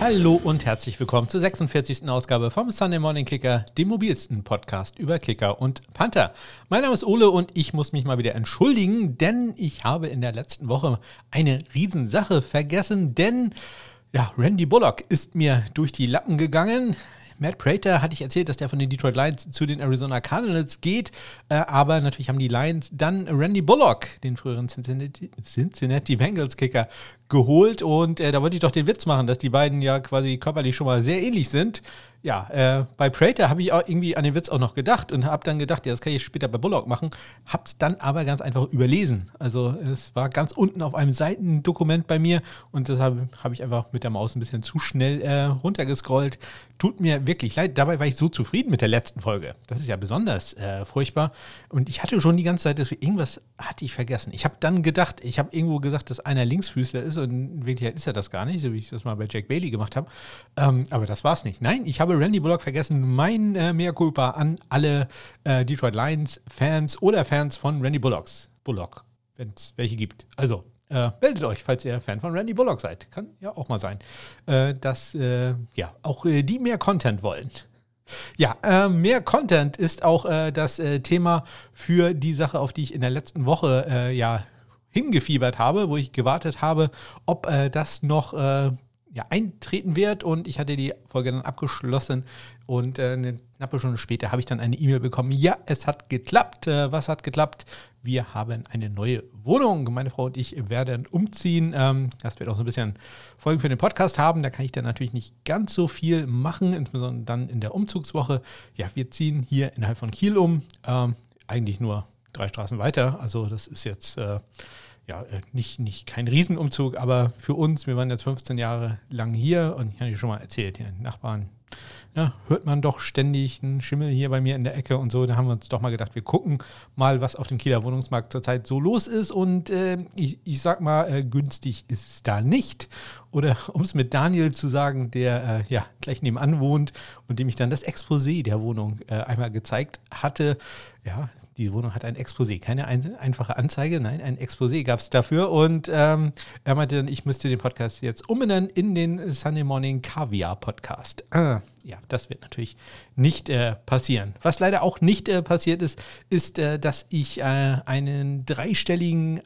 Hallo und herzlich willkommen zur 46. Ausgabe vom Sunday Morning Kicker, dem mobilsten Podcast über Kicker und Panther. Mein Name ist Ole und ich muss mich mal wieder entschuldigen, denn ich habe in der letzten Woche eine Riesensache vergessen, denn ja, Randy Bullock ist mir durch die Lappen gegangen. Matt Prater hatte ich erzählt, dass der von den Detroit Lions zu den Arizona Cardinals geht. Äh, aber natürlich haben die Lions dann Randy Bullock, den früheren Cincinnati, Cincinnati Bengals Kicker, geholt. Und äh, da wollte ich doch den Witz machen, dass die beiden ja quasi körperlich schon mal sehr ähnlich sind ja, äh, bei Prater habe ich auch irgendwie an den Witz auch noch gedacht und habe dann gedacht, ja, das kann ich später bei Bullock machen. Hab's dann aber ganz einfach überlesen. Also es war ganz unten auf einem Seitendokument bei mir und deshalb habe ich einfach mit der Maus ein bisschen zu schnell äh, runtergescrollt. Tut mir wirklich leid. Dabei war ich so zufrieden mit der letzten Folge. Das ist ja besonders äh, furchtbar. Und ich hatte schon die ganze Zeit, dass irgendwas hatte ich vergessen. Ich habe dann gedacht, ich habe irgendwo gesagt, dass einer Linksfüßler ist und in Wirklichkeit ist er das gar nicht, so wie ich das mal bei Jack Bailey gemacht habe. Ähm, aber das war es nicht. Nein, ich habe Randy Bullock vergessen. Mein äh, Mea culpa an alle äh, Detroit Lions-Fans oder Fans von Randy Bullocks. Bullock, wenn es welche gibt. Also, äh, meldet euch, falls ihr Fan von Randy Bullock seid. Kann ja auch mal sein, äh, dass äh, ja auch äh, die mehr Content wollen. Ja, äh, mehr Content ist auch äh, das Thema für die Sache, auf die ich in der letzten Woche ja hingefiebert habe, wo ich gewartet habe, ob das noch ja, eintreten wird und ich hatte die Folge dann abgeschlossen und äh, eine knappe Stunde später habe ich dann eine E-Mail bekommen. Ja, es hat geklappt. Äh, was hat geklappt? Wir haben eine neue Wohnung. Meine Frau und ich werden umziehen. Ähm, das wird auch so ein bisschen Folgen für den Podcast haben. Da kann ich dann natürlich nicht ganz so viel machen, insbesondere dann in der Umzugswoche. Ja, wir ziehen hier innerhalb von Kiel um. Ähm, eigentlich nur drei Straßen weiter. Also das ist jetzt äh, ja, äh, nicht, nicht kein Riesenumzug, aber für uns, wir waren jetzt 15 Jahre lang hier und ich habe schon mal erzählt, die Nachbarn, ja, hört man doch ständig einen Schimmel hier bei mir in der Ecke und so. Da haben wir uns doch mal gedacht, wir gucken mal, was auf dem Kieler Wohnungsmarkt zurzeit so los ist. Und äh, ich, ich sag mal, äh, günstig ist es da nicht. Oder um es mit Daniel zu sagen, der äh, ja gleich nebenan wohnt und dem ich dann das Exposé der Wohnung äh, einmal gezeigt hatte. Ja, die Wohnung hat ein Exposé, keine ein, einfache Anzeige, nein, ein Exposé gab es dafür. Und ähm, er meinte dann, ich müsste den Podcast jetzt umbenennen in den Sunday Morning Caviar Podcast. Ah, ja, das wird natürlich nicht äh, passieren. Was leider auch nicht äh, passiert ist, ist, äh, dass ich äh, einen dreistelligen,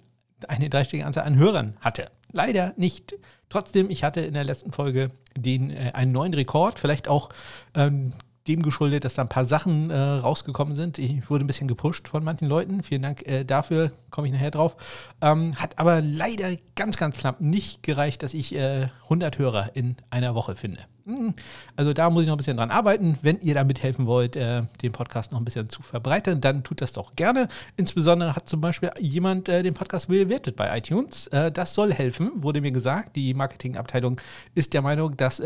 eine dreistellige Anzahl an Hörern hatte. Leider nicht. Trotzdem, ich hatte in der letzten Folge den, äh, einen neuen Rekord, vielleicht auch ähm, dem geschuldet, dass da ein paar Sachen äh, rausgekommen sind. Ich wurde ein bisschen gepusht von manchen Leuten. Vielen Dank äh, dafür, komme ich nachher drauf. Ähm, hat aber leider ganz, ganz knapp nicht gereicht, dass ich äh, 100 Hörer in einer Woche finde. Hm, also da muss ich noch ein bisschen dran arbeiten. Wenn ihr da mithelfen wollt, äh, den Podcast noch ein bisschen zu verbreiten, dann tut das doch gerne. Insbesondere hat zum Beispiel jemand äh, den Podcast bewertet bei iTunes. Äh, das soll helfen, wurde mir gesagt. Die Marketingabteilung ist der Meinung, dass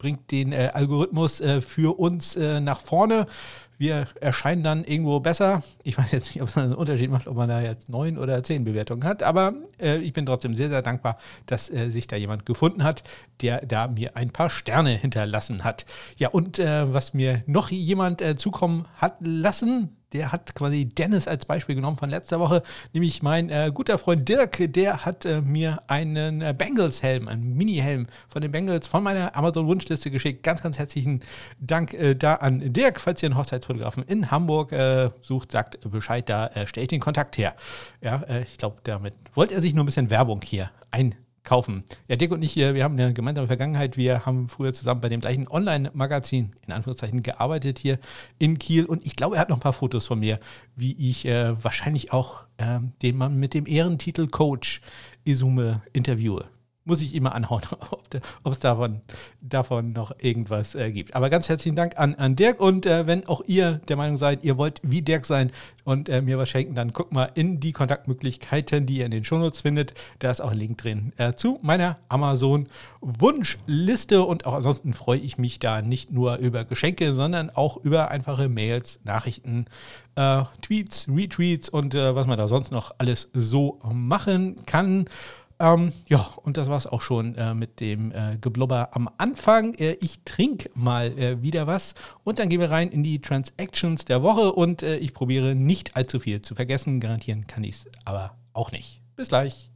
bringt den äh, Algorithmus äh, für uns äh, nach vorne. Wir erscheinen dann irgendwo besser. Ich weiß jetzt nicht, ob es einen Unterschied macht, ob man da jetzt neun oder zehn Bewertungen hat, aber äh, ich bin trotzdem sehr, sehr dankbar, dass äh, sich da jemand gefunden hat, der da mir ein paar Sterne hinterlassen hat. Ja, und äh, was mir noch jemand zukommen hat lassen, der hat quasi Dennis als Beispiel genommen von letzter Woche, nämlich mein äh, guter Freund Dirk, der hat äh, mir einen äh, Bengals-Helm, einen Mini-Helm von den Bengals von meiner Amazon-Wunschliste geschickt. Ganz, ganz herzlichen Dank äh, da an Dirk. Falls ihr einen Hochzeitsfotografen in Hamburg äh, sucht, sagt Bescheid, da äh, stelle ich den Kontakt her. Ja, ich glaube, damit wollte er sich nur ein bisschen Werbung hier ein kaufen. Ja, Dirk und ich, wir haben eine gemeinsame Vergangenheit. Wir haben früher zusammen bei dem gleichen Online-Magazin, in Anführungszeichen, gearbeitet hier in Kiel. Und ich glaube, er hat noch ein paar Fotos von mir, wie ich äh, wahrscheinlich auch äh, den Mann mit dem Ehrentitel Coach Isume interviewe muss ich immer anhauen, ob es davon, davon noch irgendwas äh, gibt. Aber ganz herzlichen Dank an, an Dirk und äh, wenn auch ihr der Meinung seid, ihr wollt wie Dirk sein und äh, mir was schenken, dann guckt mal in die Kontaktmöglichkeiten, die ihr in den Shownotes findet. Da ist auch ein Link drin äh, zu meiner Amazon-Wunschliste und auch ansonsten freue ich mich da nicht nur über Geschenke, sondern auch über einfache Mails, Nachrichten, äh, Tweets, Retweets und äh, was man da sonst noch alles so machen kann. Ähm, ja, und das war es auch schon äh, mit dem äh, Geblubber am Anfang. Äh, ich trinke mal äh, wieder was und dann gehen wir rein in die Transactions der Woche und äh, ich probiere nicht allzu viel zu vergessen. Garantieren kann ich es aber auch nicht. Bis gleich.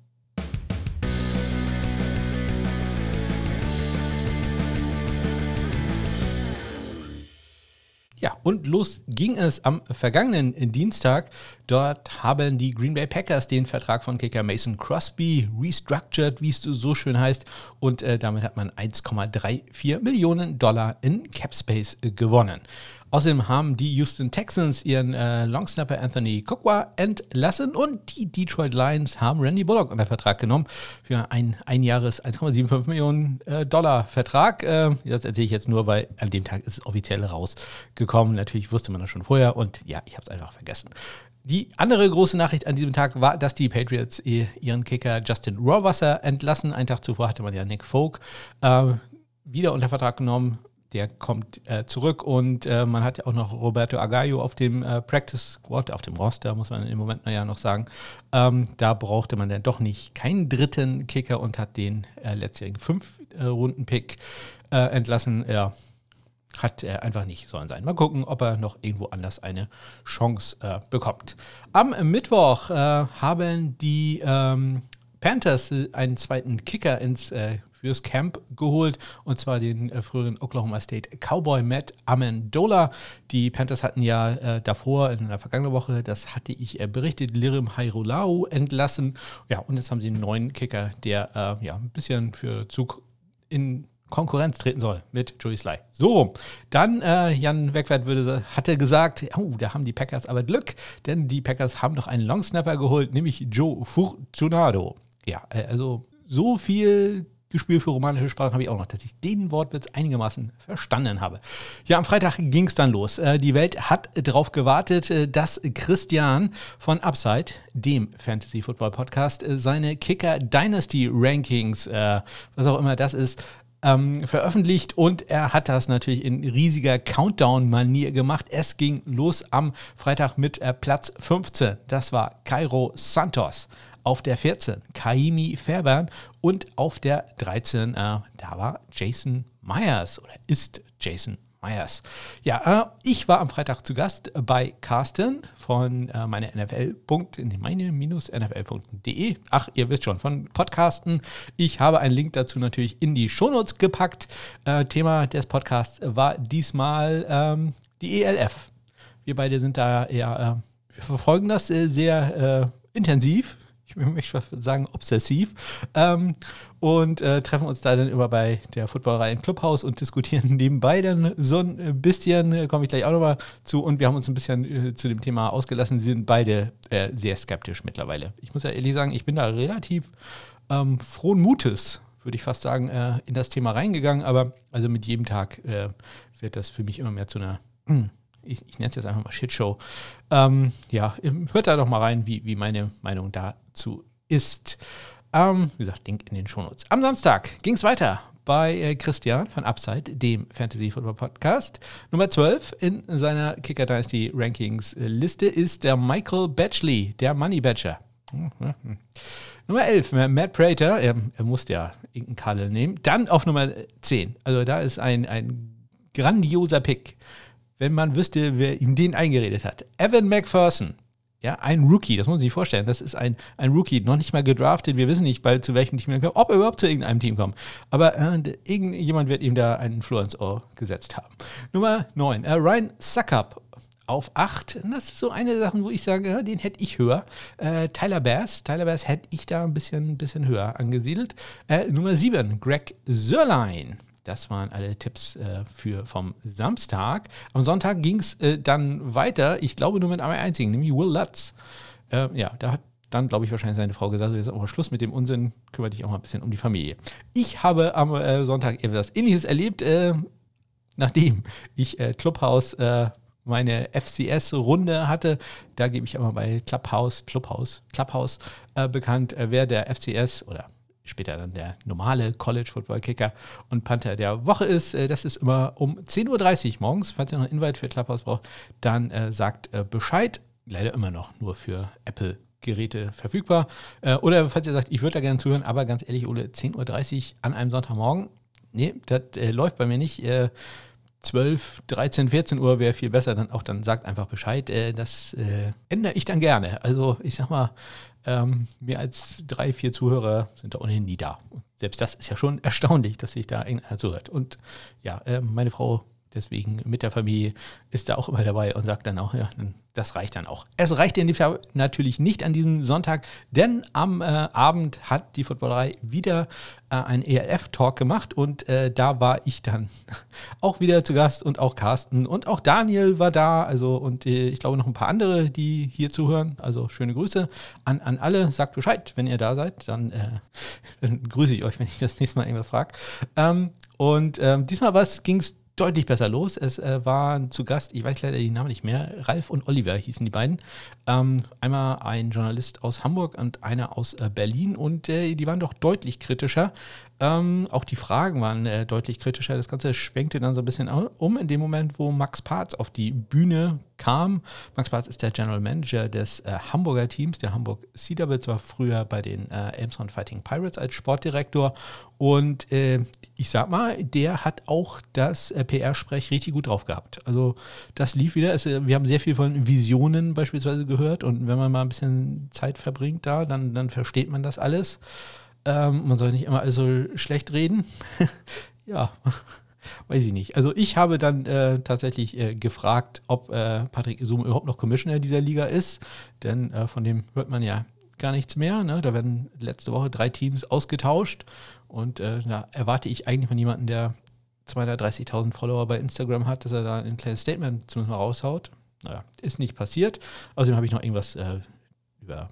Ja, und los ging es am vergangenen Dienstag. Dort haben die Green Bay Packers den Vertrag von Kicker Mason Crosby restructured, wie es so schön heißt. Und äh, damit hat man 1,34 Millionen Dollar in Cap Space gewonnen. Außerdem haben die Houston Texans ihren äh, Longsnapper Anthony Kokwa entlassen und die Detroit Lions haben Randy Bullock unter Vertrag genommen für ein einjahres 1,75 Millionen äh, Dollar Vertrag. Äh, das erzähle ich jetzt nur, weil an dem Tag ist es offiziell rausgekommen. Natürlich wusste man das schon vorher und ja, ich habe es einfach vergessen. Die andere große Nachricht an diesem Tag war, dass die Patriots ihren Kicker Justin Rohrwasser entlassen. Einen Tag zuvor hatte man ja Nick Folk äh, wieder unter Vertrag genommen der kommt äh, zurück und äh, man hat ja auch noch Roberto Agallo auf dem äh, Practice Squad, auf dem Roster, muss man im Moment ja noch sagen. Ähm, da brauchte man dann doch nicht keinen dritten Kicker und hat den äh, letztjährigen Fünf-Runden-Pick äh, entlassen. Ja, hat er einfach nicht sollen sein. Mal gucken, ob er noch irgendwo anders eine Chance äh, bekommt. Am Mittwoch haben die ähm, Panthers einen zweiten Kicker ins äh, fürs Camp geholt und zwar den äh, früheren Oklahoma State Cowboy Matt Amendola. Die Panthers hatten ja äh, davor in der vergangenen Woche, das hatte ich äh, berichtet, Lirim Hairolau entlassen. Ja, und jetzt haben sie einen neuen Kicker, der äh, ja ein bisschen für Zug in Konkurrenz treten soll mit Joey Sly. So, dann äh, Jan Wegwert würde, hatte gesagt, oh, da haben die Packers aber Glück, denn die Packers haben doch einen Longsnapper geholt, nämlich Joe Fortunato. Ja, äh, also so viel Gespür für romanische Sprachen habe ich auch noch, dass ich den Wortwitz einigermaßen verstanden habe. Ja, am Freitag ging es dann los. Äh, die Welt hat darauf gewartet, äh, dass Christian von Upside, dem Fantasy Football Podcast, seine Kicker Dynasty Rankings, was auch immer das ist, ähm, veröffentlicht und er hat das natürlich in riesiger Countdown-Manier gemacht. Es ging los am Freitag mit Platz 15. Das war Cairo Santos auf der 14 Kaimi Fairbairn und auf der 13, äh, da war Jason Myers oder ist Jason Myers. Ja, äh, ich war am Freitag zu Gast bei Carsten von äh, meine NFL. meine-nfl.de. Ach, ihr wisst schon, von Podcasten. Ich habe einen Link dazu natürlich in die Shownotes gepackt. Äh, Thema des Podcasts war diesmal ähm, die ELF. Wir beide sind da eher, äh, wir verfolgen das äh, sehr äh, intensiv ich möchte sagen obsessiv, ähm, und äh, treffen uns da dann immer bei der Footballerei im Clubhaus und diskutieren nebenbei dann so ein bisschen, äh, komme ich gleich auch nochmal zu, und wir haben uns ein bisschen äh, zu dem Thema ausgelassen, Sie sind beide äh, sehr skeptisch mittlerweile. Ich muss ja ehrlich sagen, ich bin da relativ ähm, frohen Mutes, würde ich fast sagen, äh, in das Thema reingegangen, aber also mit jedem Tag wird das für mich immer mehr zu einer hm, ich, ich nenne es jetzt einfach mal Shitshow. Ähm, ja, hört da doch mal rein, wie, wie meine Meinung dazu ist. Ähm, wie gesagt, Link in den Shownotes. Am Samstag ging es weiter bei äh, Christian von Upside, dem Fantasy Football Podcast. Nummer 12 in seiner Kicker Dynasty Rankings Liste ist der Michael Batchley, der Money Badger. Nummer 11, Matt Prater, er, er musste ja irgendeinen Kalle nehmen. Dann auf Nummer 10, also da ist ein, ein grandioser Pick wenn man wüsste, wer ihm den eingeredet hat. Evan McPherson. Ja, ein Rookie, das muss man sich vorstellen. Das ist ein, ein Rookie, noch nicht mal gedraftet. Wir wissen nicht, bei, zu welchem Team er kommt, ob er überhaupt zu irgendeinem Team kommt. Aber äh, irgendjemand wird ihm da einen Floor ins Ohr gesetzt haben. Nummer 9, äh, Ryan Suckup auf 8. Das ist so eine Sache, wo ich sage, ja, den hätte ich höher. Äh, Tyler Bass, Tyler Bass hätte ich da ein bisschen, bisschen höher angesiedelt. Äh, Nummer 7, Greg Sörlein. Das waren alle Tipps äh, für vom Samstag. Am Sonntag ging es äh, dann weiter, ich glaube nur mit einem einzigen, nämlich Will Lutz. Äh, ja, da hat dann, glaube ich, wahrscheinlich seine Frau gesagt, jetzt mal Schluss mit dem Unsinn, kümmere dich auch mal ein bisschen um die Familie. Ich habe am äh, Sonntag etwas Ähnliches erlebt, äh, nachdem ich äh, Clubhouse meine FCS-Runde hatte. Da gebe ich immer bei Clubhouse, Clubhouse, Clubhouse bekannt, wer der FCS oder später dann der normale College Football Kicker und Panther der Woche ist. Äh, das ist immer um 10.30 Uhr morgens. Falls ihr noch einen Invite für Clubhouse braucht, dann äh, sagt äh, Bescheid. Leider immer noch nur für Apple. Geräte verfügbar. Äh, oder falls ihr sagt, ich würde da gerne zuhören, aber ganz ehrlich, Ole, 10.30 Uhr an einem Sonntagmorgen, nee, das äh, läuft bei mir nicht. 12, 13, 14 Uhr wäre viel besser, dann auch dann sagt einfach Bescheid. das ändere ich dann gerne. Also ich sag mal, ähm, mehr als drei, vier Zuhörer sind da ohnehin nie da. selbst das ist ja schon erstaunlich, dass sich da irgendeiner zuhört. Und ja, äh, meine Frau deswegen mit der Familie ist er auch immer dabei und sagt dann auch, ja, das reicht dann auch. Es reicht in dem Fall natürlich nicht an diesem Sonntag, denn am äh, Abend hat die Footballerei wieder äh, einen ELF-Talk gemacht und äh, da war ich dann auch wieder zu Gast und auch Carsten und auch Daniel war da, also und äh, ich glaube noch ein paar andere, die hier zuhören. Also schöne Grüße an, an alle. Sagt Bescheid, wenn ihr da seid, dann, äh, dann grüße ich euch, wenn ich das nächste Mal irgendwas frage. Ähm, und ähm, diesmal ging es deutlich besser los. Es äh, waren zu Gast, ich weiß leider die Namen nicht mehr, Ralf und Oliver hießen die beiden. Ähm, einmal ein Journalist aus Hamburg und einer aus äh, Berlin und äh, die waren doch deutlich kritischer. Ähm, auch die Fragen waren äh, deutlich kritischer. Das Ganze schwenkte dann so ein bisschen um in dem Moment, wo Max Parz auf die Bühne kam. Max Parz ist der General Manager des äh, Hamburger Teams. Der Hamburg Sea Devils war früher bei den äh, Elmshorn Fighting Pirates als Sportdirektor. Und äh, ich sag mal, der hat auch das äh, PR-Sprech richtig gut drauf gehabt. Also das lief wieder. Es, äh, wir haben sehr viel von Visionen beispielsweise gehört. Und wenn man mal ein bisschen Zeit verbringt da, dann, dann versteht man das alles. Ähm, man soll nicht immer also schlecht reden. ja, weiß ich nicht. Also ich habe dann äh, tatsächlich äh, gefragt, ob äh, Patrick Isum überhaupt noch Commissioner dieser Liga ist, denn äh, von dem hört man ja gar nichts mehr. Ne? Da werden letzte Woche drei Teams ausgetauscht und äh, da erwarte ich eigentlich von jemandem, der 230.000 Follower bei Instagram hat, dass er da ein kleines Statement zumindest mal raushaut. Naja, ist nicht passiert. Außerdem habe ich noch irgendwas äh, über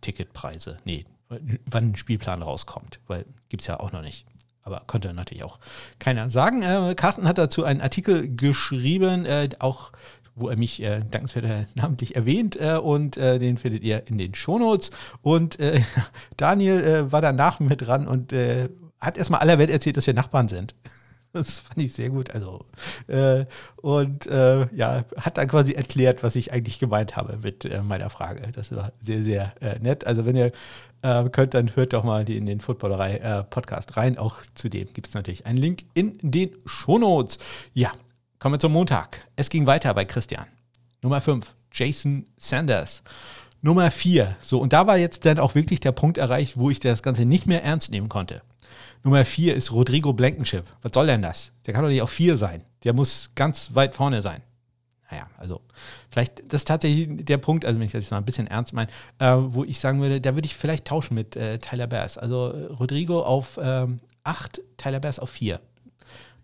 Ticketpreise. Nee, wann ein Spielplan rauskommt, weil gibt es ja auch noch nicht. Aber konnte natürlich auch keiner sagen. Äh, Carsten hat dazu einen Artikel geschrieben, äh, auch wo er mich äh, dankenswert namentlich erwähnt äh, und äh, den findet ihr in den Shownotes. Und äh, Daniel äh, war danach mit dran und äh, hat erstmal aller Welt erzählt, dass wir Nachbarn sind. Das fand ich sehr gut. Also, und ja, hat dann quasi erklärt, was ich eigentlich gemeint habe mit meiner Frage. Das war sehr, sehr nett. Also, wenn ihr äh, könnt, dann hört doch mal die in den Footballerei-Podcast äh, rein. Auch zu dem gibt es natürlich einen Link in den Shownotes. Ja, kommen wir zum Montag. Es ging weiter bei Christian. Nummer 5, Jason Sanders. Nummer 4. So, und da war jetzt dann auch wirklich der Punkt erreicht, wo ich das Ganze nicht mehr ernst nehmen konnte. Nummer 4 ist Rodrigo Blankenship. Was soll denn das? Der kann doch nicht auf 4 sein. Der muss ganz weit vorne sein. Naja, also vielleicht, das ist tatsächlich der Punkt, also wenn ich das jetzt mal ein bisschen ernst meine, äh, wo ich sagen würde, da würde ich vielleicht tauschen mit äh, Tyler Bass. Also äh, Rodrigo auf 8, ähm, Tyler Bass auf 4.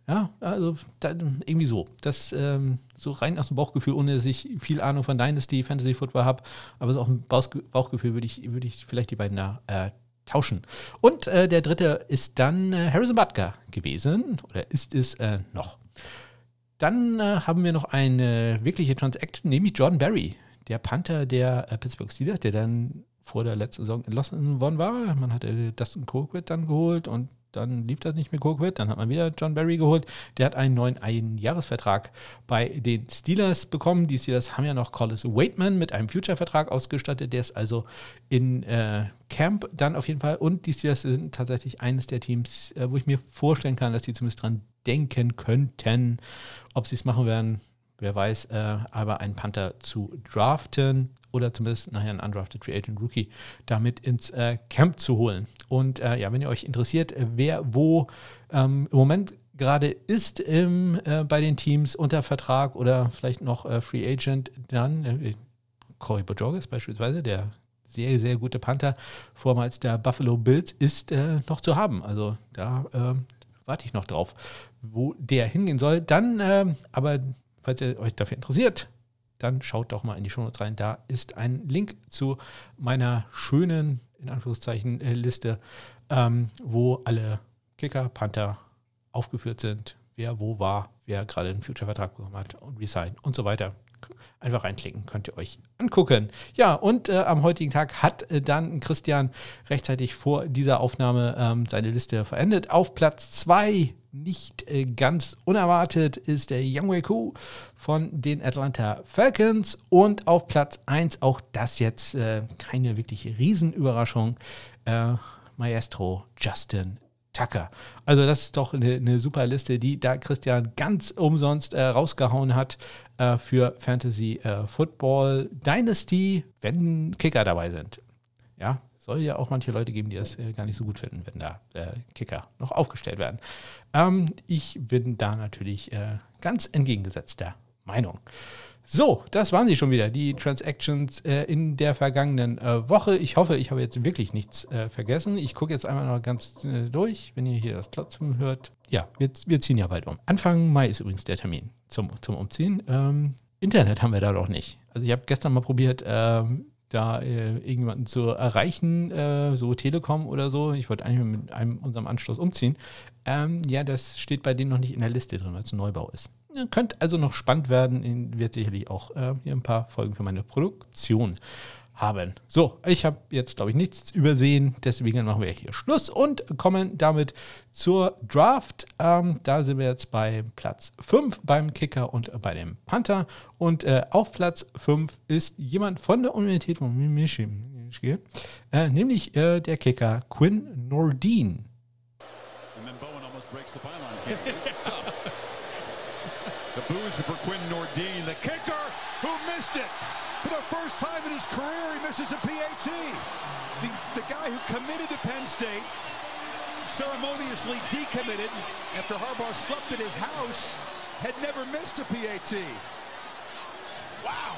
Ja, also da, irgendwie so. Das ähm, so rein aus dem Bauchgefühl, ohne dass ich viel Ahnung von Dynasty, Fantasy Football habe, aber so auch ein Bauchgefühl würde ich, würde ich vielleicht die beiden da äh, tauschen. Und äh, der dritte ist dann äh, Harrison Butker gewesen, oder ist es äh, noch. Dann äh, haben wir noch eine wirkliche Transaction, nämlich Jordan Berry, der Panther der äh, Pittsburgh Steelers, der dann vor der letzten Saison entlassen worden war. Man hatte Dustin Colquitt dann geholt und dann lief das nicht mit Colquitt, dann hat man wieder John Barry geholt. Der hat einen neuen Einjahresvertrag bei den Steelers bekommen. Die Steelers haben ja noch Collis Waitman mit einem Future-Vertrag ausgestattet. Der ist also in äh, Camp dann auf jeden Fall. Und die Steelers sind tatsächlich eines der Teams, äh, wo ich mir vorstellen kann, dass die zumindest dran denken könnten. Ob sie es machen werden, wer weiß. Äh, aber einen Panther zu draften oder zumindest nachher einen Undrafted Free Agent Rookie damit ins äh, Camp zu holen. Und äh, ja, wenn ihr euch interessiert, wer wo ähm, im Moment gerade ist im, äh, bei den Teams unter Vertrag oder vielleicht noch äh, Free Agent, dann äh, Corey Bojorges beispielsweise, der sehr, sehr gute Panther, vormals der Buffalo Bills, ist noch zu haben. Also da ähm, warte ich noch drauf, wo der hingehen soll. Dann, ähm, aber falls ihr euch dafür interessiert, dann schaut doch mal in die Shownotes rein. Da ist ein Link zu meiner schönen, in Anführungszeichen, äh, Liste, ähm, wo alle Kicker, Panther aufgeführt sind, wer wo war, wer gerade einen Future-Vertrag bekommen hat und Resign und so weiter. Einfach reinklicken, könnt ihr euch angucken. Ja, und äh, am heutigen Tag hat äh, dann Christian rechtzeitig vor dieser Aufnahme ähm, seine Liste verendet. Auf Platz 2 nicht äh, ganz unerwartet ist der Young Wei Koo von den Atlanta Falcons und auf Platz 1 auch das jetzt äh, keine wirkliche Riesenüberraschung, äh, Maestro Justin Tucker. Also das ist doch eine, eine, super Liste, die da Christian ganz umsonst äh, rausgehauen hat äh, für Fantasy äh, Football Dynasty, wenn Kicker dabei sind. Ja, soll ja auch manche Leute geben, die das äh, gar nicht so gut finden, wenn da äh, Kicker noch aufgestellt werden. Ähm, ich bin da natürlich äh, ganz entgegengesetzter Meinung. So, das waren sie schon wieder, die Transactions äh, in der vergangenen äh, Woche. Ich hoffe, ich habe jetzt wirklich nichts äh, vergessen. Ich gucke jetzt einmal noch ganz durch, wenn ihr hier das Klotzen hört. Ja, wir, wir, ziehen ja bald um. Anfang Mai ist übrigens der Termin zum, zum Umziehen. Ähm, Internet haben wir da doch nicht. Also ich habe gestern mal probiert, ähm, da äh, irgendjemanden zu erreichen, äh, so Telekom oder so. Ich wollte eigentlich mit einem unserem Anschluss umziehen. Ähm, ja, das steht bei denen noch nicht in der Liste drin, weil es ein Neubau ist. Könnte also noch spannend werden. Wird sicherlich auch äh, hier ein paar Folgen für meine Produktion haben. So, ich habe jetzt, glaube ich, nichts übersehen. Deswegen machen wir hier Schluss und kommen damit zur Draft. Ähm, da sind wir jetzt bei Platz 5 beim Kicker und bei dem Panther. Und äh, auf Platz 5 ist jemand von der Universität von Michigan, äh, nämlich äh, der Kicker Quinn Nordin. And then Bowen almost breaks the byline. It's tough. The boozer for Quinn Nordin, the kicker who missed it. For the first time in his career, he misses a PAT. The, the guy who committed to Penn State, ceremoniously decommitted after Harbaugh slept at his house, had never missed a PAT. Wow.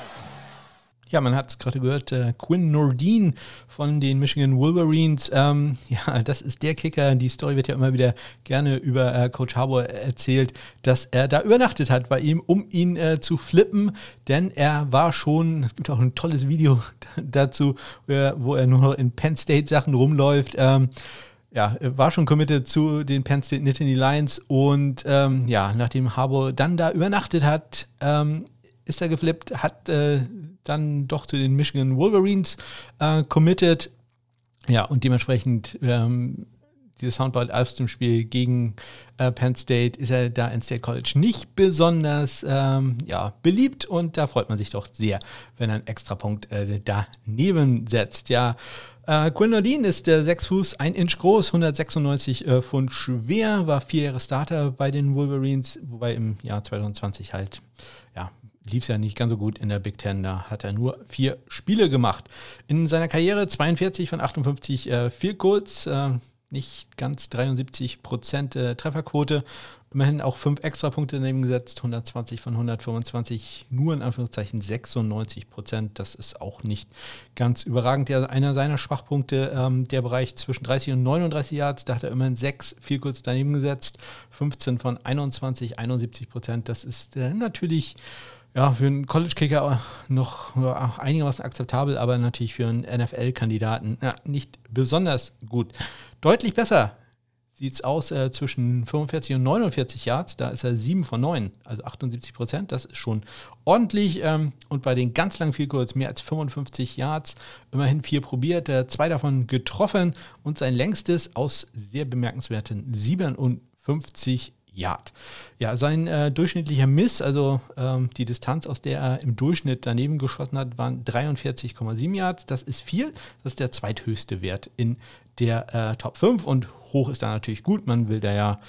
Ja, man hat es gerade gehört, äh, Quinn Nordin von den Michigan Wolverines. Ähm, ja, das ist der Kicker. Die Story wird ja immer wieder gerne über äh, Coach Harbour erzählt, dass er da übernachtet hat bei ihm, um ihn äh, zu flippen. Denn er war schon, es gibt auch ein tolles Video dazu, wo er nur noch in Penn State Sachen rumläuft. Ähm, ja, war schon committed zu den Penn State Nittany Lions und ähm, ja, nachdem Harbour dann da übernachtet hat, ähm, ist er geflippt, hat äh, dann doch zu den Michigan Wolverines äh, committed. Ja, und dementsprechend ähm, dieses Soundbite aus dem Spiel gegen äh, Penn State ist er da in State College nicht besonders ähm, ja, beliebt und da freut man sich doch sehr, wenn er einen Extrapunkt äh, daneben setzt. Ja, äh, Quinn ist der 6 Fuß, 1 Inch groß, 196 äh, Pfund schwer, war vier Jahre Starter bei den Wolverines, wobei im Jahr 2020 halt ja, lief es ja nicht ganz so gut in der Big Ten. Da hat er nur vier Spiele gemacht. In seiner Karriere 42 von 58 äh, Field Goals, äh, nicht ganz 73 Prozent äh, Trefferquote. Immerhin auch fünf Extrapunkte daneben gesetzt, 120 von 125, nur in Anführungszeichen 96 Prozent. Das ist auch nicht ganz überragend. Ja, einer seiner Schwachpunkte, ähm, der Bereich zwischen 30 und 39 Yards, da hat er immerhin sechs viel kurz daneben gesetzt, 15 von 21, 71 Prozent. Das ist äh, natürlich ja, für einen College-Kicker noch ja, einigermaßen akzeptabel, aber natürlich für einen NFL-Kandidaten ja, nicht besonders gut. Deutlich besser sieht es aus äh, zwischen 45 und 49 Yards. Da ist er 7 von 9, also 78 Prozent. Das ist schon ordentlich. Ähm, und bei den ganz langen Vielkurs mehr als 55 Yards. Immerhin vier probiert, äh, zwei davon getroffen und sein längstes aus sehr bemerkenswerten 57 Yard. Ja, sein äh, durchschnittlicher Miss, also ähm, die Distanz, aus der er im Durchschnitt daneben geschossen hat, waren 43,7 Yards. Das ist viel. Das ist der zweithöchste Wert in der äh, Top 5 und hoch ist da natürlich gut. Man will da ja,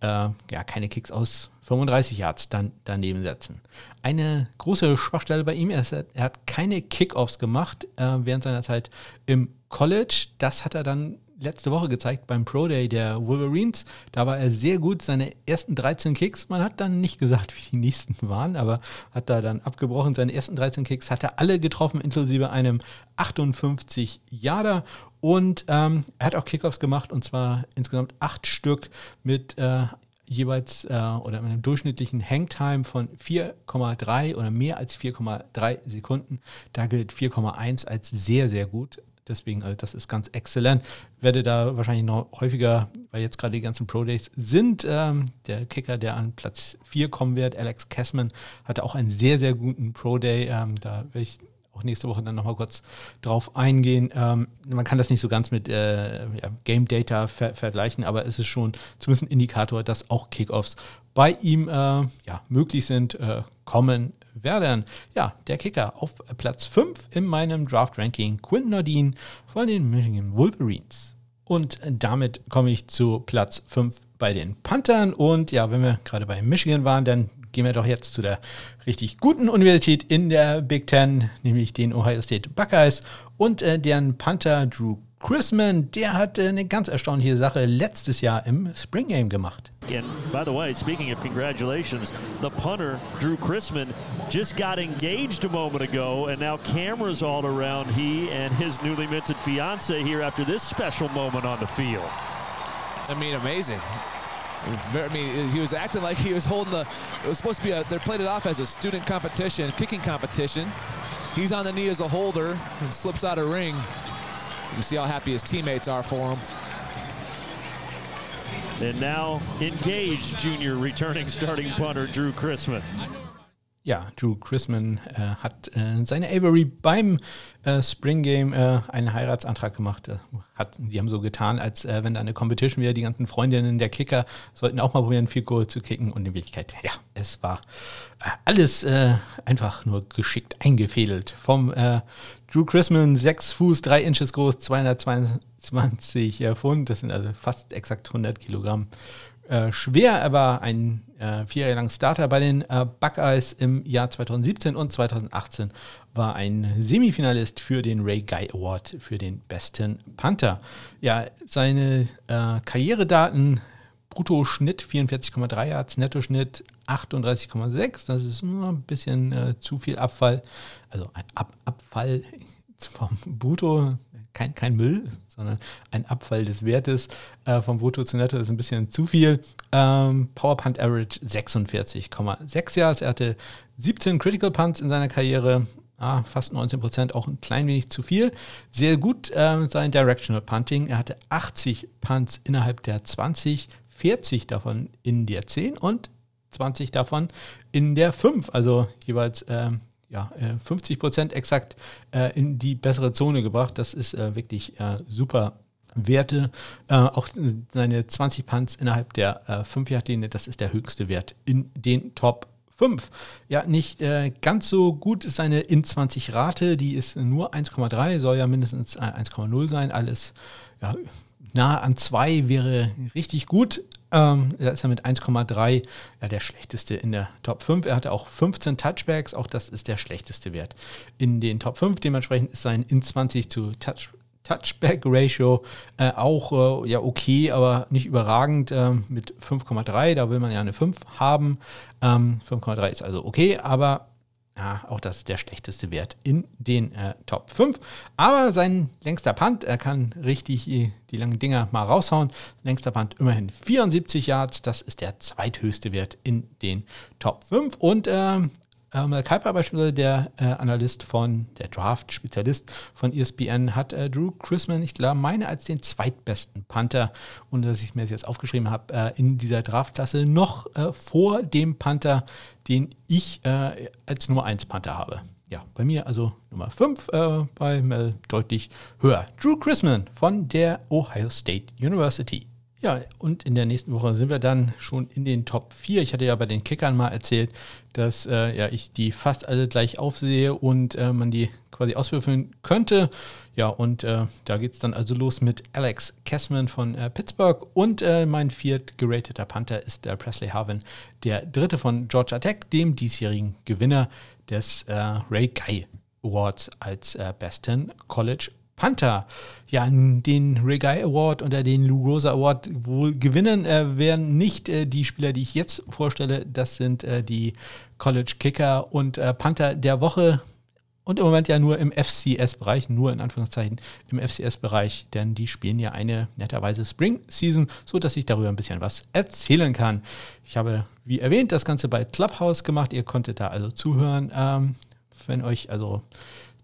äh, ja keine Kicks aus 35 Yards dann daneben setzen. Eine große Schwachstelle bei ihm ist, er hat keine Kickoffs gemacht äh, während seiner Zeit im College. Das hat er dann letzte Woche gezeigt beim Pro Day der Wolverines. Da war er sehr gut, seine ersten 13 Kicks. Man hat dann nicht gesagt, wie die nächsten waren, aber hat da dann abgebrochen. Seine ersten 13 Kicks hat er alle getroffen, inklusive einem 58 Yarder. Und ähm, er hat auch Kickoffs gemacht und zwar insgesamt acht Stück mit äh, jeweils äh, oder einem durchschnittlichen Hangtime von 4,3 oder mehr als 4,3 Sekunden. Da gilt 4,1 als sehr, sehr gut. Deswegen, also das ist ganz exzellent. Werde da wahrscheinlich noch häufiger, weil jetzt gerade die ganzen Pro Days sind, ähm, der Kicker, der an Platz 4 kommen wird, Alex Kessman, hatte auch einen sehr, sehr guten Pro Day. Ähm, da werde ich auch nächste Woche dann nochmal kurz drauf eingehen. Ähm, man kann das nicht so ganz mit äh, ja, Game Data ver vergleichen, aber es ist schon zumindest ein Indikator, dass auch Kickoffs bei ihm äh, ja, möglich sind, äh, kommen werden. Ja, der Kicker auf Platz 5 in meinem Draft-Ranking, Quinton Nordin von den Michigan Wolverines. Und damit komme ich zu Platz 5 bei den Panthern. Und ja, wenn wir gerade bei Michigan waren, dann gehen wir doch jetzt zu der richtig guten Universität in der Big Ten, nämlich den Ohio State Buckeyes und äh, deren Panther Drew Chrisman, der hat äh, eine ganz erstaunliche Sache letztes Jahr im Spring Game gemacht. And by the way, speaking of congratulations, the punter, Drew Chrisman, just got engaged a moment ago, and now cameras all around he and his newly minted fiance here after this special moment on the field. I mean, amazing. Very, I mean, he was acting like he was holding the. It was supposed to be a. They played it off as a student competition, kicking competition. He's on the knee as a holder and slips out of ring. You see how happy his teammates are for him. And now engaged junior returning starting punter Drew Chrisman. Ja, Drew Chrisman äh, hat äh, seine Avery beim äh, Spring Game äh, einen Heiratsantrag gemacht. Äh, hat, die haben so getan, als äh, wenn da eine Competition wäre, die ganzen Freundinnen der Kicker sollten auch mal probieren, viel Goal zu kicken. Und in Wirklichkeit, ja, es war alles einfach nur geschickt eingefädelt. Vom Drew Chrisman, 6 Fuß, 3 Inches groß, 222 Pfund, das sind also fast exakt 100 Kilogramm äh, schwer. Er war ein äh, vier Jahre lang Starter bei den äh, Buckeyes im Jahr 2017 und 2018 war ein Semifinalist für den Ray Guy Award für den besten Panther. Ja, seine äh, Karrieredaten Bruttoschnitt 44,3 Yards, Nettoschnitt 38,6. Das ist ein bisschen äh, zu viel Abfall. Also ein Ab Abfall vom Brutto, kein, kein Müll, sondern ein Abfall des Wertes äh, vom Brutto zu Netto ist ein bisschen zu viel. Ähm, Power Punt Average 46,6 Yards. Er hatte 17 Critical Punts in seiner Karriere. Ah, fast 19 Prozent, auch ein klein wenig zu viel. Sehr gut äh, sein Directional Punting. Er hatte 80 Punts innerhalb der 20, 40 davon in der 10 und 20 davon in der 5. Also jeweils ähm, ja, 50 äh, Prozent exakt äh, in die bessere Zone gebracht. Das ist äh, wirklich super Werte. auch seine 20 Punts innerhalb der 5 Yard Linie, das ist der höchste Wert in den Top 5. Ja, nicht äh, ganz so gut ist seine in 20 Rate, die ist nur 1,3, soll ja mindestens 1,0 sein. Alles ja, nah an 2 wäre richtig gut. Ähm, da ist er mit 1,3 ja, der schlechteste in der Top 5. Er hatte auch 15 Touchbacks, auch das ist der schlechteste Wert in den Top 5. Dementsprechend ist sein in 20 zu Touch, Touchback Ratio äh, auch äh, ja okay, aber nicht überragend äh, mit 5,3. Da will man ja eine 5 haben. Ähm, 5,3 ist also okay, aber ja, auch das ist der schlechteste Wert in den äh, Top 5. Aber sein längster Punt, er kann richtig die, die langen Dinger mal raushauen. Längster Punt immerhin 74 Yards, das ist der zweithöchste Wert in den Top 5. Und äh, ähm, Kuiper beispielsweise, der äh, Analyst von, der Draft-Spezialist von ESPN, hat äh, Drew Chrisman, ich glaube, meine als den zweitbesten Panther, und dass ich mir das jetzt aufgeschrieben habe, äh, in dieser Draftklasse noch äh, vor dem Panther, den ich äh, als Nummer 1 Panther habe. Ja, bei mir also Nummer 5, äh, bei Mel deutlich höher. Drew Chrisman von der Ohio State University. Ja, und in der nächsten Woche sind wir dann schon in den Top 4. Ich hatte ja bei den Kickern mal erzählt, dass äh, ja, ich die fast alle gleich aufsehe und äh, man die quasi auswürfeln könnte. Ja, und äh, da geht es dann also los mit Alex Kessman von äh, Pittsburgh und äh, mein viert gerateter Panther ist der Presley Harvin, der dritte von Georgia Tech, dem diesjährigen Gewinner des äh, Ray Guy Awards als besten College Panther ja den Regai Award oder den Lou Rosa Award wohl gewinnen äh, werden nicht äh, die Spieler, die ich jetzt vorstelle. Das sind äh, die College Kicker und äh, Panther der Woche. Und im Moment ja nur im FCS-Bereich, nur in Anführungszeichen im FCS-Bereich, denn die spielen ja eine netterweise Spring-Season, sodass ich darüber ein bisschen was erzählen kann. Ich habe, wie erwähnt, das Ganze bei Clubhouse gemacht. Ihr konntet da also zuhören. Ähm, wenn euch also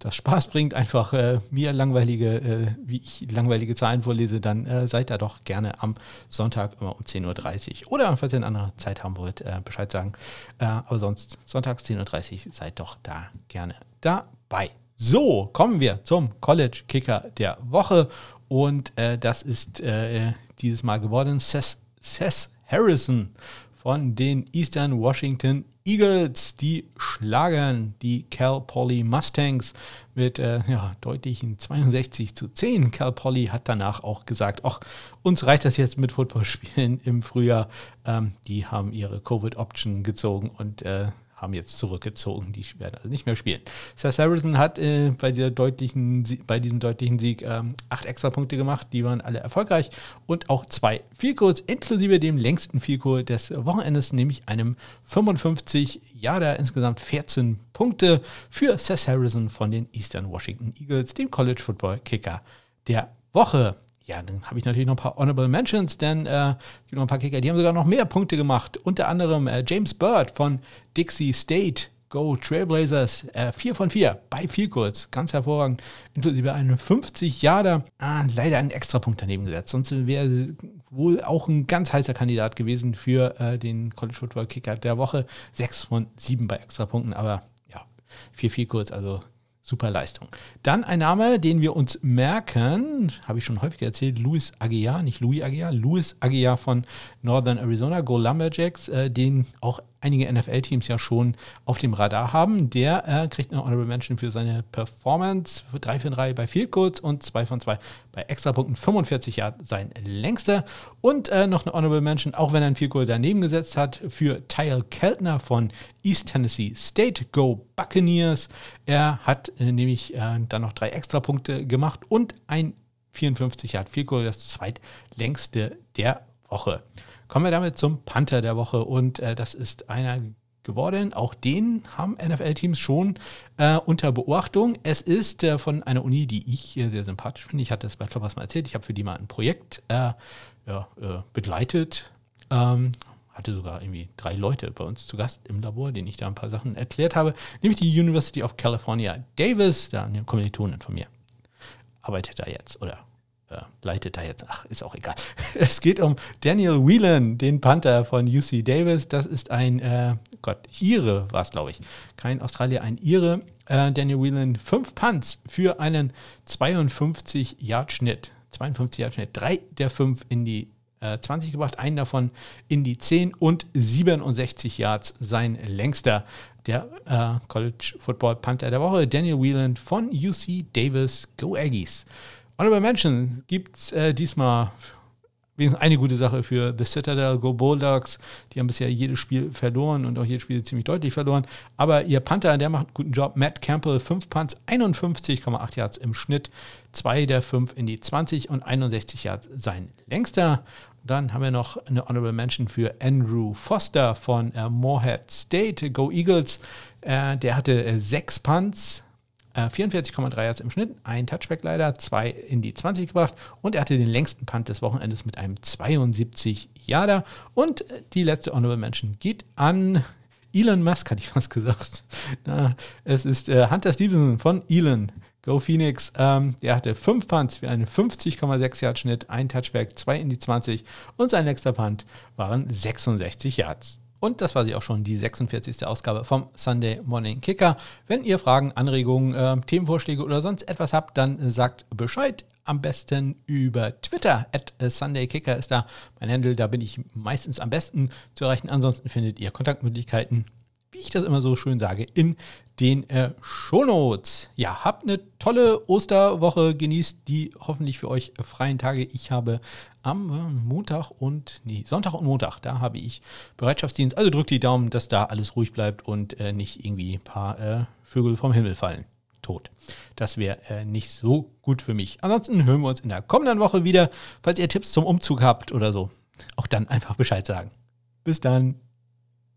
das Spaß bringt, einfach äh, mir langweilige, äh, wie ich langweilige Zahlen vorlese, dann äh, seid da doch gerne am Sonntag immer um 10.30 Uhr. Oder falls ihr eine andere Zeit haben wollt, äh, Bescheid sagen. Äh, aber sonst sonntags 10.30 Uhr seid doch da gerne dabei. So, kommen wir zum College Kicker der Woche. Und äh, das ist dieses Mal geworden Seth, Seth Harrison von den Eastern Washington Eagles, die schlagen die Cal Poly Mustangs mit äh, ja, deutlichen 62 zu 10. Cal Poly hat danach auch gesagt, ach, uns reicht das jetzt mit Footballspielen im Frühjahr. Ähm, die haben ihre Covid-Option gezogen und äh, haben jetzt zurückgezogen. Die werden also nicht mehr spielen. Seth Harrison hat äh, bei, dieser deutlichen, bei diesem deutlichen Sieg ähm, acht extra Punkte gemacht. Die waren alle erfolgreich. Und auch zwei Vielkurs, inklusive dem längsten Vielkurs des Wochenendes, nämlich einem 55 Jahre, insgesamt 14 Punkte für Seth Harrison von den Eastern Washington Eagles, dem College Football Kicker der Woche. Ja, dann habe ich natürlich noch ein paar Honorable Mentions, denn äh, gibt noch ein paar Kicker, die haben sogar noch mehr Punkte gemacht. Unter anderem äh, James Bird von Dixie State. Go Trailblazers, äh, 4 von 4 bei viel kurz, ganz hervorragend, inklusive einen 50 Jahre, ah, leider einen Extrapunkt daneben gesetzt. Sonst wäre wohl auch ein ganz heißer Kandidat gewesen für äh, den College Football Kicker der Woche. 6 von 7 bei Extrapunkten, aber ja, 4 viel kurz, also Super Leistung. Dann ein Name, den wir uns merken, habe ich schon häufiger erzählt, Louis Aguiar, nicht Louis Aguiar, Louis Aguiar von Northern Arizona, Go Lumberjacks, äh, den auch einige NFL-Teams ja schon auf dem Radar haben. Der äh, kriegt eine Honorable Mention für seine Performance. 3 von 3 bei Field Goals und 2 von 2 bei Extrapunkten. 45 Jahre sein längster. Und äh, noch eine Honorable Mention, auch wenn er ein Field Goal daneben gesetzt hat, für Tyle Keltner von East Tennessee State. Go Buccaneers. Er hat äh, nämlich äh, dann noch drei Extrapunkte gemacht und ein 54 Yard Field Goal, das zweitlängste der Woche. Kommen wir damit zum Panther der Woche und äh, das ist einer geworden. Auch den haben NFL-Teams schon äh, unter Beobachtung. Es ist äh, von einer Uni, die ich äh, sehr sympathisch finde. Ich hatte es bei Kloppers mal erzählt. Ich habe für die mal ein Projekt äh, ja, äh, begleitet. Ähm, hatte sogar irgendwie drei Leute bei uns zu Gast im Labor, denen ich da ein paar Sachen erklärt habe. Nämlich die University of California Davis, da eine Kommilitonin von mir arbeitet da jetzt oder leitet da jetzt, ach, ist auch egal. Es geht um Daniel Whelan, den Panther von UC Davis. Das ist ein, äh, Gott, Ire war es, glaube ich. Kein Australier, ein Ire. Äh, Daniel Whelan, fünf Punts für einen 52-Yard-Schnitt. 52-Yard-Schnitt. Drei der fünf in die 20 äh, gebracht, einen davon in die 10 und 67 Yards sein längster. Der äh, College Football Panther der Woche, Daniel Whelan von UC Davis. Go Aggies. Honorable Mention gibt es äh, diesmal eine gute Sache für The Citadel, Go Bulldogs. Die haben bisher jedes Spiel verloren und auch jedes Spiel ziemlich deutlich verloren. Aber ihr Panther, der macht einen guten Job. Matt Campbell, 5 Punts, 51,8 Yards im Schnitt. Zwei der 5 in die 20 und 61 Yards sein längster. Dann haben wir noch eine Honorable Mention für Andrew Foster von äh, Morehead State, Go Eagles. Äh, der hatte äh, sechs Punts, 44,3 äh, Yards im Schnitt, ein Touchback leider, zwei in die 20 gebracht und er hatte den längsten Punt des Wochenendes mit einem 72 Yarder. Und die letzte Honorable Mention geht an Elon Musk, hatte ich fast gesagt. Na, es ist äh, Hunter Stevenson von Elon. Go Phoenix, ähm, der hatte fünf Punts für einen 50,6 Yard Schnitt, ein Touchback, zwei in die 20 und sein nächster Punt waren 66 Yards. Und das war sie auch schon, die 46. Ausgabe vom Sunday Morning Kicker. Wenn ihr Fragen, Anregungen, äh, Themenvorschläge oder sonst etwas habt, dann sagt Bescheid. Am besten über Twitter. At SundayKicker ist da mein Handle. Da bin ich meistens am besten zu erreichen. Ansonsten findet ihr Kontaktmöglichkeiten wie ich das immer so schön sage, in den äh, Shownotes. Ja, habt eine tolle Osterwoche, genießt die hoffentlich für euch freien Tage. Ich habe am äh, Montag und, nee, Sonntag und Montag, da habe ich Bereitschaftsdienst. Also drückt die Daumen, dass da alles ruhig bleibt und äh, nicht irgendwie ein paar äh, Vögel vom Himmel fallen. Tot. Das wäre äh, nicht so gut für mich. Ansonsten hören wir uns in der kommenden Woche wieder. Falls ihr Tipps zum Umzug habt oder so, auch dann einfach Bescheid sagen. Bis dann.